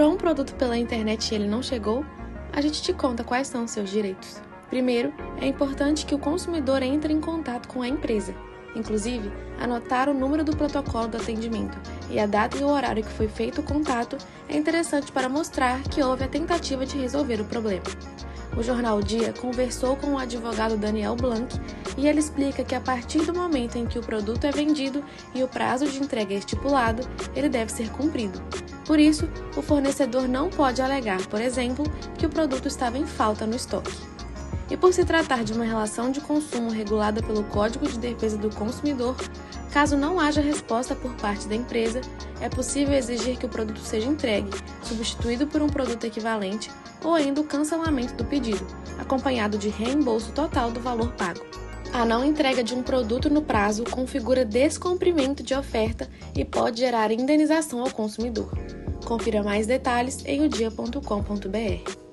comprou um produto pela internet e ele não chegou? A gente te conta quais são os seus direitos. Primeiro, é importante que o consumidor entre em contato com a empresa. Inclusive, anotar o número do protocolo do atendimento e a data e o horário que foi feito o contato é interessante para mostrar que houve a tentativa de resolver o problema. O jornal Dia conversou com o advogado Daniel Blanc e ele explica que a partir do momento em que o produto é vendido e o prazo de entrega é estipulado, ele deve ser cumprido. Por isso, o fornecedor não pode alegar, por exemplo, que o produto estava em falta no estoque. E por se tratar de uma relação de consumo regulada pelo Código de Defesa do Consumidor, caso não haja resposta por parte da empresa, é possível exigir que o produto seja entregue, substituído por um produto equivalente ou ainda o cancelamento do pedido, acompanhado de reembolso total do valor pago. A não entrega de um produto no prazo configura descumprimento de oferta e pode gerar indenização ao consumidor. Confira mais detalhes em odia.com.br.